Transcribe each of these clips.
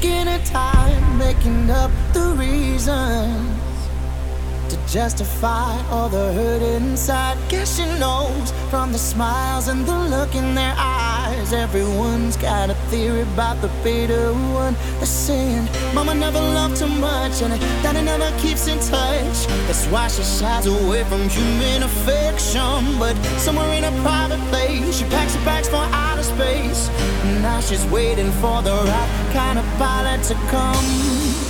taking time, making up the reasons to justify all the hurt inside. Guess she knows from the smiles and the look in their eyes. Everyone's got a theory about the bitter one. They're saying, Mama never loved too much, and Daddy never keeps in touch. That's why she shies away from human affection. But somewhere in a private place, she packs her bags for outer space. Now she's waiting for the right kind of pilot to come.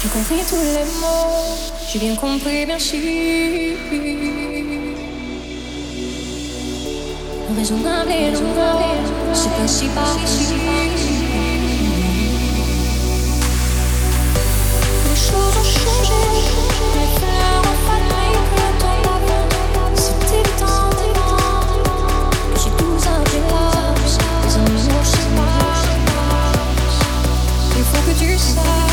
J'ai compris tous les mots, j'ai bien compris, merci. Raisonnable et normal, c'est ainsi par ici. Les choses ont changé, les fleurs ont fané, le temps c'est. J'ai tous un les. Il que tu saches.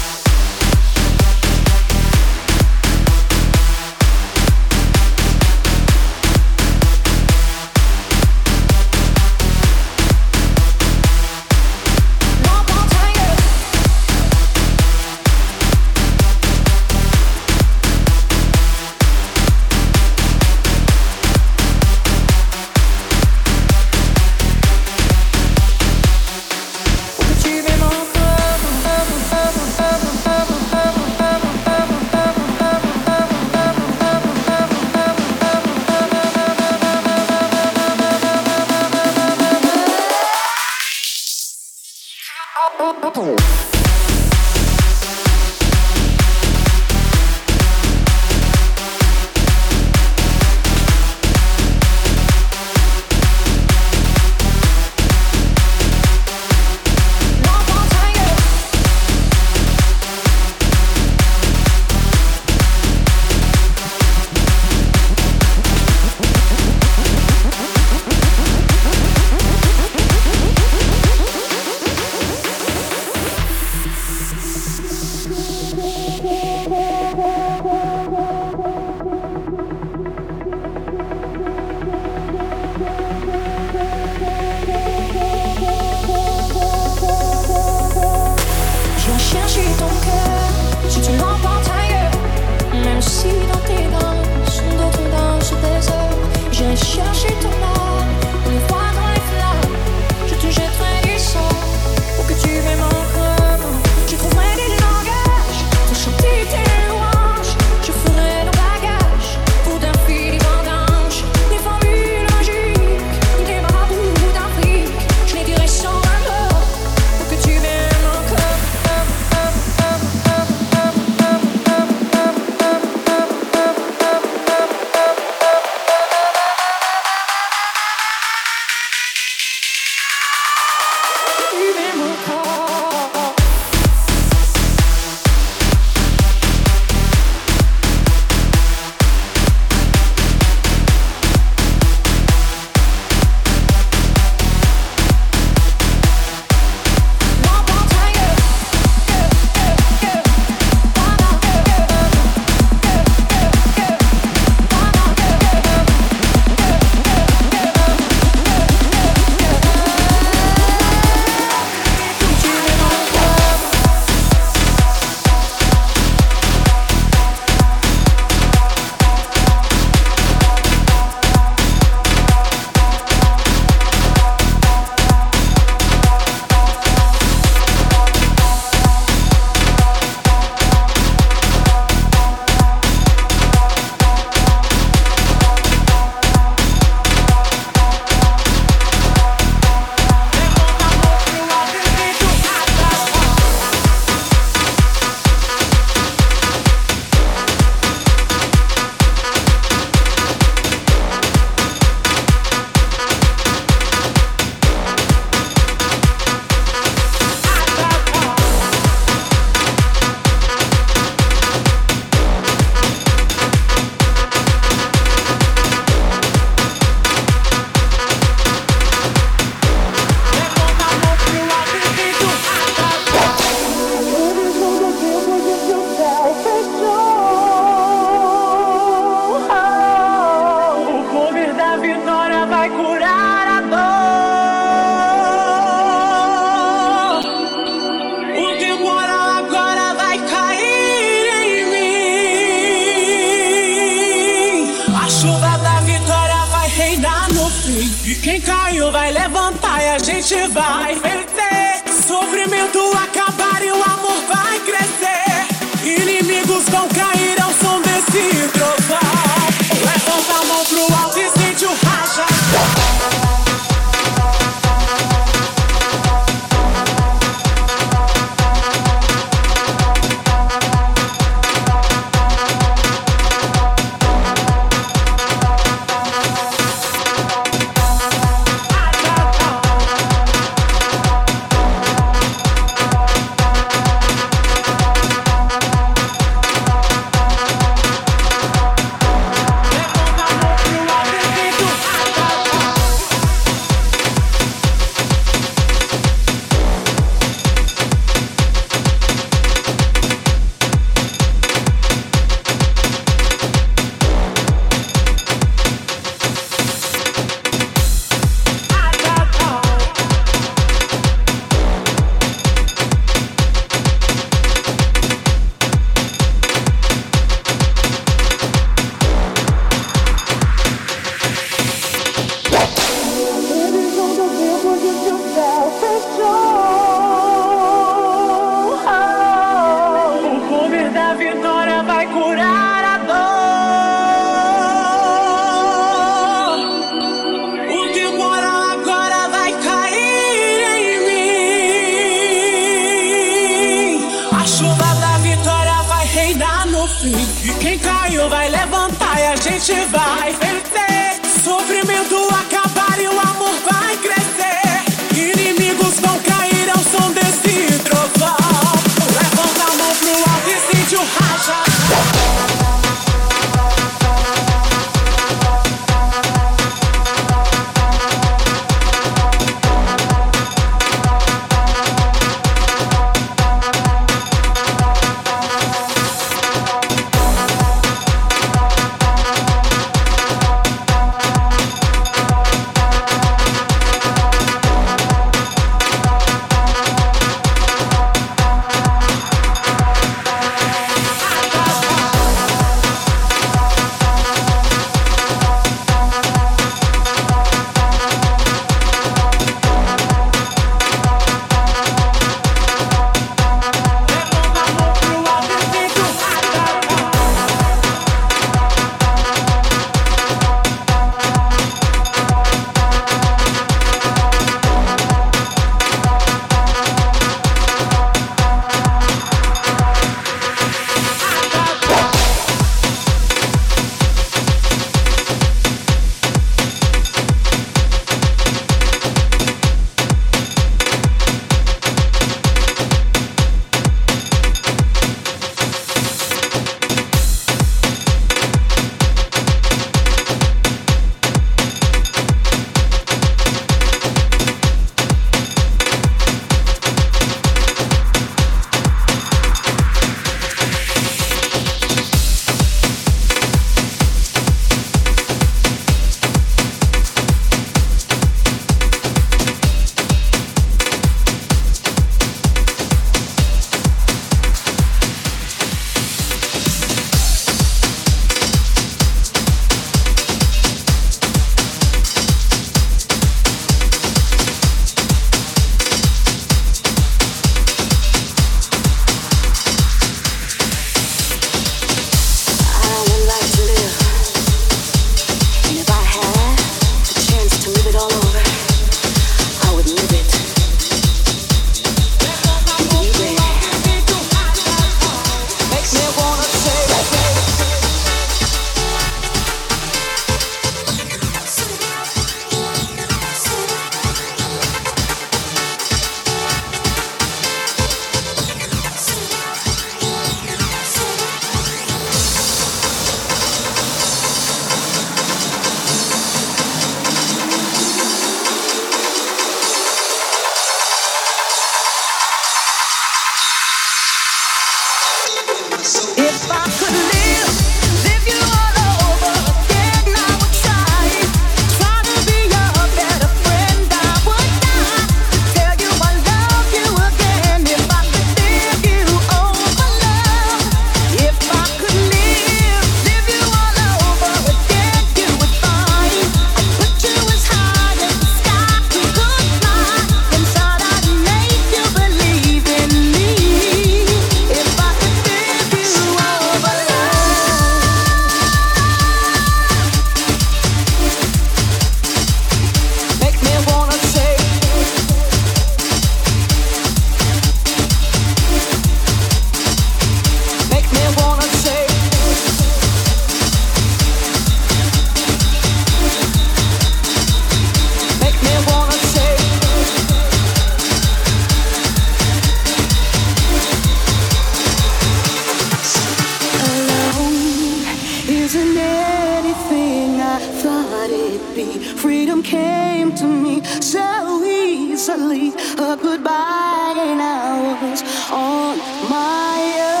Be. Freedom came to me so easily. A goodbye, and I was on my own.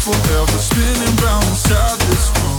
forever spinning round inside this room.